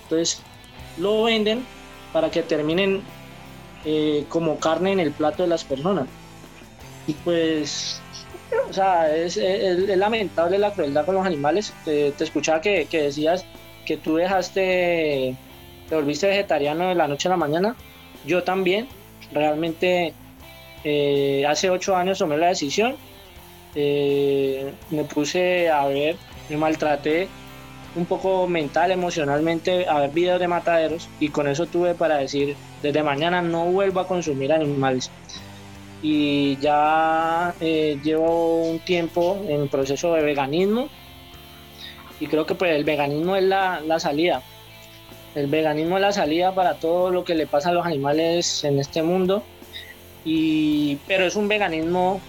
E: entonces lo venden para que terminen eh, como carne en el plato de las personas. y pues, o sea, es, lamentable la crueldad con los animales. Te, te escuchaba que, que, decías que tú dejaste, te volviste vegetariano de la noche a la mañana. Yo también, realmente eh, hace ocho años tomé la decisión. Eh, me puse a ver, me maltraté un poco mental, emocionalmente, a ver videos de mataderos y con eso tuve para decir, desde mañana no vuelvo a consumir animales. Y ya eh, llevo un tiempo en proceso de veganismo y creo que pues el veganismo es la, la salida. El veganismo es la salida para todo lo que le pasa a los animales en este mundo. Y, pero es un veganismo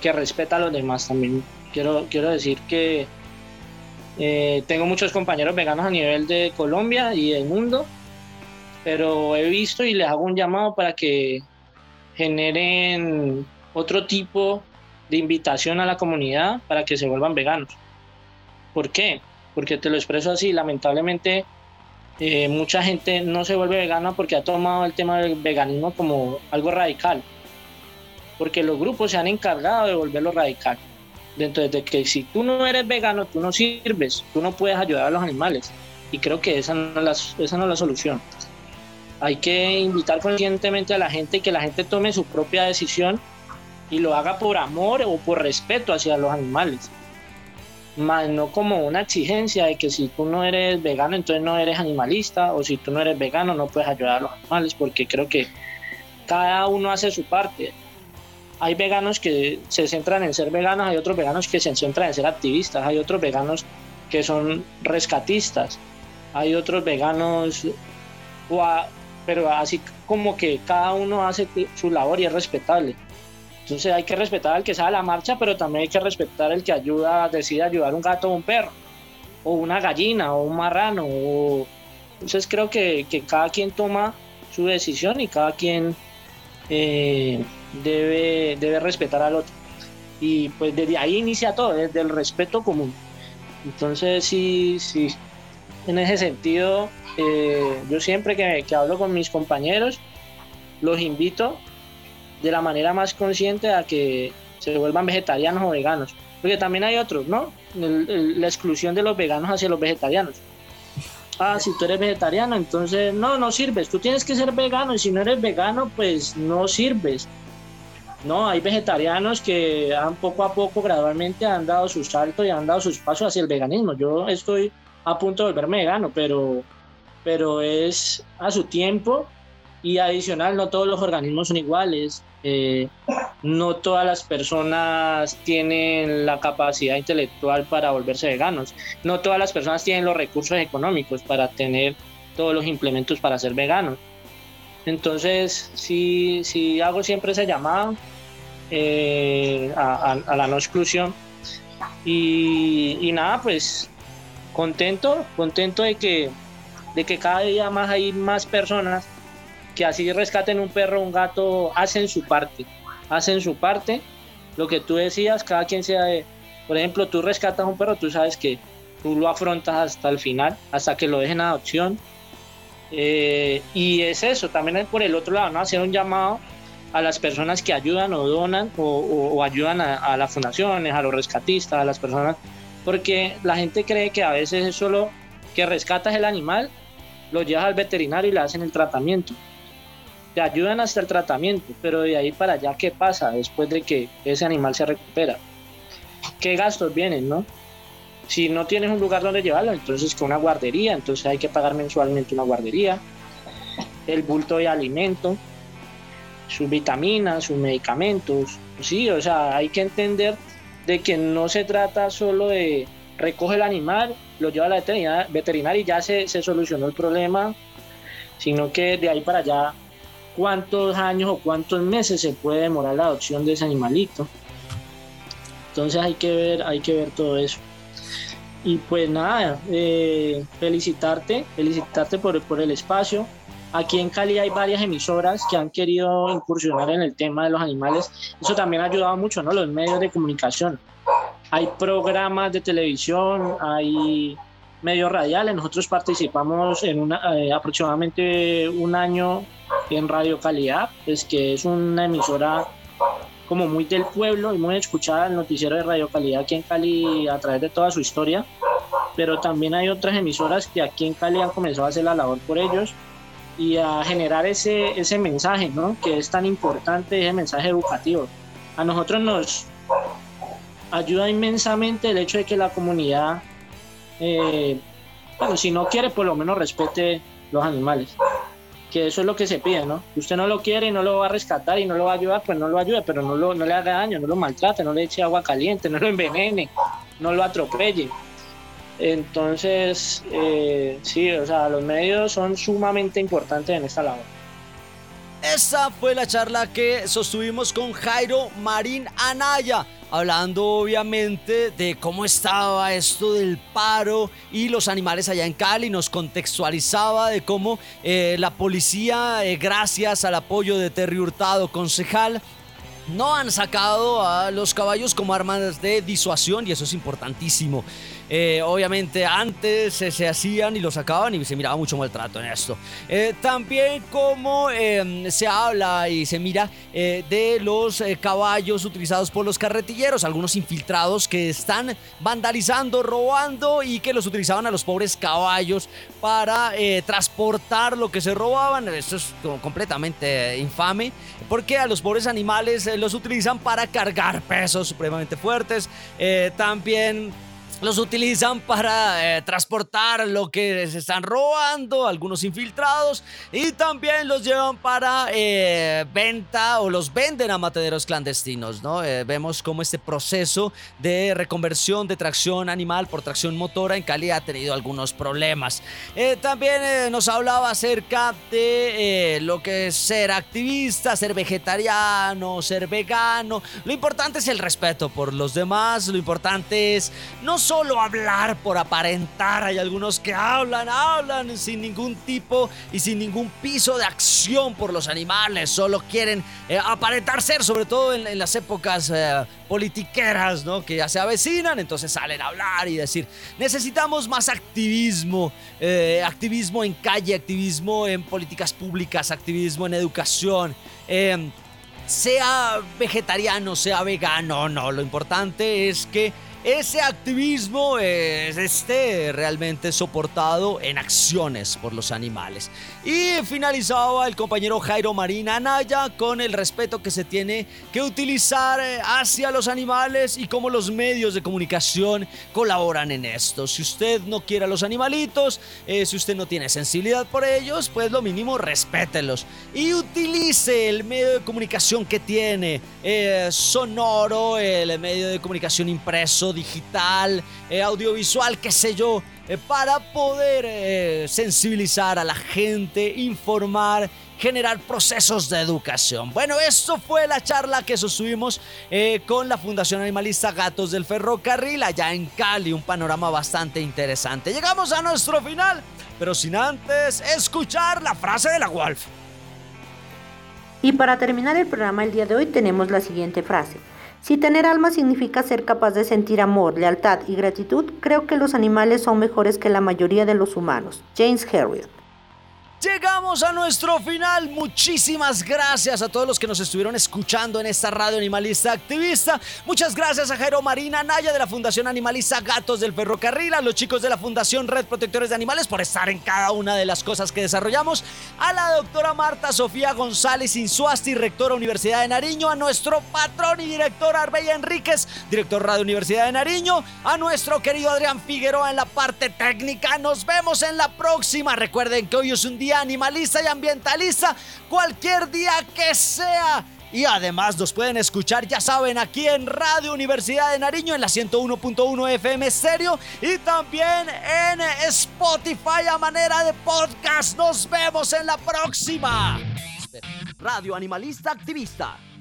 E: que respeta a los demás también. Quiero, quiero decir que eh, tengo muchos compañeros veganos a nivel de Colombia y del mundo, pero he visto y les hago un llamado para que generen otro tipo de invitación a la comunidad para que se vuelvan veganos. ¿Por qué? Porque te lo expreso así, lamentablemente eh, mucha gente no se vuelve vegana porque ha tomado el tema del veganismo como algo radical, porque los grupos se han encargado de volverlo radical dentro de que si tú no eres vegano, tú no sirves, tú no puedes ayudar a los animales. Y creo que esa no es la, esa no es la solución. Hay que invitar conscientemente a la gente y que la gente tome su propia decisión y lo haga por amor o por respeto hacia los animales. Más no como una exigencia de que si tú no eres vegano, entonces no eres animalista, o si tú no eres vegano, no puedes ayudar a los animales, porque creo que cada uno hace su parte hay veganos que se centran en ser veganos, hay otros veganos que se centran en ser activistas, hay otros veganos que son rescatistas, hay otros veganos, pero así como que cada uno hace su labor y es respetable. Entonces hay que respetar al que sale a la marcha, pero también hay que respetar al que ayuda, decide ayudar a un gato o un perro, o una gallina, o un marrano. Entonces creo que, que cada quien toma su decisión y cada quien eh, debe, debe respetar al otro. Y pues desde ahí inicia todo, desde el respeto común. Entonces sí, sí, en ese sentido, eh, yo siempre que, que, hablo con mis compañeros, los invito de la manera más consciente a que se vuelvan vegetarianos o veganos. Porque también hay otros, ¿no? la exclusión de los veganos hacia los vegetarianos ah, si tú eres vegetariano, entonces no, no sirves, tú tienes que ser vegano y si no eres vegano, pues no sirves. No, hay vegetarianos que han poco a poco, gradualmente han dado su salto y han dado sus pasos hacia el veganismo. Yo estoy a punto de volverme vegano, pero, pero es a su tiempo y adicional, no todos los organismos son iguales. Eh, no todas las personas tienen la capacidad intelectual para volverse veganos. No todas las personas tienen los recursos económicos para tener todos los implementos para ser veganos. Entonces, sí, sí hago siempre ese llamado eh, a, la no exclusión. Y, nada, pues contento, contento de que, de que cada día más hay más personas que así rescaten un perro un gato, hacen su parte, hacen su parte. Lo que tú decías, cada quien sea de, por ejemplo, tú rescatas un perro, tú sabes que tú lo afrontas hasta el final, hasta que lo dejen adopción. Eh, y es eso, también por el otro lado, ¿no? hacer un llamado a las personas que ayudan o donan o, ayudan a, a, las fundaciones, a los rescatistas, a las personas, porque la gente cree que a veces es solo que rescatas el animal, lo llevas al veterinario y le hacen el tratamiento te ayudan hasta el tratamiento, pero de ahí para allá, ¿qué pasa después de que ese animal se recupera? ¿Qué gastos vienen, no? Si no tienes un lugar donde llevarlo, entonces con una guardería, entonces hay que pagar mensualmente una guardería, el bulto de alimento, sus vitaminas, sus medicamentos, sí, o sea, hay que entender de que no se trata solo de recoge el animal, lo lleva a la veterinaria, y ya se, se solucionó el problema, sino que de ahí para allá cuántos años o cuántos meses se puede demorar la adopción de ese animalito. Entonces hay que ver, hay que ver todo eso. Y pues nada, eh, felicitarte, felicitarte por, por el espacio. Aquí en Cali hay varias emisoras que han querido incursionar en el tema de los animales. Eso también ha ayudado mucho, ¿no? Los medios de comunicación. Hay programas de televisión, hay medios radiales. Nosotros participamos en una, eh, aproximadamente un año en Radio Calidad, pues que es una emisora como muy del pueblo y muy escuchada el noticiero de Radio Calidad aquí en Cali a través de toda su historia, pero también hay otras emisoras que aquí en Cali han comenzado a hacer la labor por ellos y a generar ese, ese mensaje, ¿no? Que es tan importante, ese mensaje educativo. A nosotros nos ayuda inmensamente el hecho de que la comunidad, eh, bueno, si no quiere, por lo menos respete los animales. Que eso es lo que se pide, ¿no? Si usted no lo quiere y no lo va a rescatar y no lo va a ayudar, pues no lo ayude, pero no, lo, no le haga daño, no lo maltrate, no le eche agua caliente, no lo envenene, no lo atropelle. Entonces, eh, sí, o sea, los medios son sumamente importantes en esta labor.
B: Esa fue la charla que sostuvimos con Jairo Marín Anaya, hablando obviamente de cómo estaba esto del paro y los animales allá en Cali, nos contextualizaba de cómo eh, la policía, eh, gracias al apoyo de Terry Hurtado, concejal, no han sacado a los caballos como armas de disuasión y eso es importantísimo. Eh, obviamente antes se, hacían y lo sacaban y se miraba mucho maltrato en esto. Eh, también como em, se habla y se mira eh, de los caballos utilizados por los carretilleros, algunos infiltrados que están vandalizando, robando y que los utilizaban a los pobres caballos para transportar lo que se robaban. Esto es completamente infame porque a los pobres animales los utilizan para cargar pesos supremamente fuertes. también los utilizan para eh, transportar lo que se están robando, algunos infiltrados, y también los llevan para eh, venta o los venden a materos clandestinos, ¿no? Eh, vemos cómo este proceso de reconversión de tracción animal por tracción motora en Cali ha tenido algunos problemas. también nos hablaba acerca de lo que es ser activista, ser vegetariano, ser vegano. Lo importante es el respeto por los demás, lo importante es no solo hablar por aparentar. Hay algunos que hablan, hablan sin ningún tipo y sin ningún piso de acción por los animales. Solo quieren eh, aparentar ser, sobre todo en, las épocas eh, politiqueras, ¿no? Que ya se avecinan, entonces salen a hablar y decir, necesitamos más activismo, eh, activismo en calle, activismo en políticas públicas, activismo en educación. Em, sea vegetariano, sea vegano, no, lo importante es que ese activismo es esté realmente soportado en acciones por los animales. Y finalizaba el compañero Jairo Marina Anaya con el respeto que se tiene que utilizar eh, hacia los animales y cómo los medios de comunicación colaboran en esto. Si usted no quiere a los animalitos, eh, si usted no tiene sensibilidad por ellos, pues lo mínimo respételos y utilice el medio de comunicación que tiene, eh, sonoro, el medio de comunicación impreso digital, eh, audiovisual, qué sé yo, eh, para poder eh, sensibilizar a la gente, informar, generar procesos de educación. Bueno, esto fue la charla que sostuvimos con la Fundación Animalista Gatos del Ferrocarril allá en Cali, un panorama bastante interesante. Llegamos a nuestro final, pero sin antes escuchar la frase de la Wolf.
A: Y para terminar el programa el día de hoy tenemos la siguiente frase. Si tener alma significa ser capaz de sentir amor, lealtad y gratitud, creo que los animales son mejores que la mayoría de los humanos. James Herriot.
B: Llegamos a nuestro final. Muchísimas gracias a todos los que nos estuvieron escuchando en esta radio animalista activista. Muchas gracias a Jairo Marina Naya de la Fundación Animalista Gatos del Ferrocarril, a los chicos de la Fundación Red Protectores de Animales por estar en cada una de las cosas que desarrollamos, a la doctora Marta Sofía González Insuasti, rectora Universidad de Nariño, a nuestro patrón y director Arbella Enríquez, director Radio Universidad de Nariño, a nuestro querido Adrián Figueroa en la parte técnica. Nos vemos en la próxima. Recuerden que hoy es un día animalista y ambientalista, cualquier día que sea. Y además nos pueden escuchar, ya saben, aquí en Radio Universidad de Nariño en la 101.1 FM Stereo y también en Spotify a manera de podcast. Nos vemos en la próxima. Radio Animalista Activista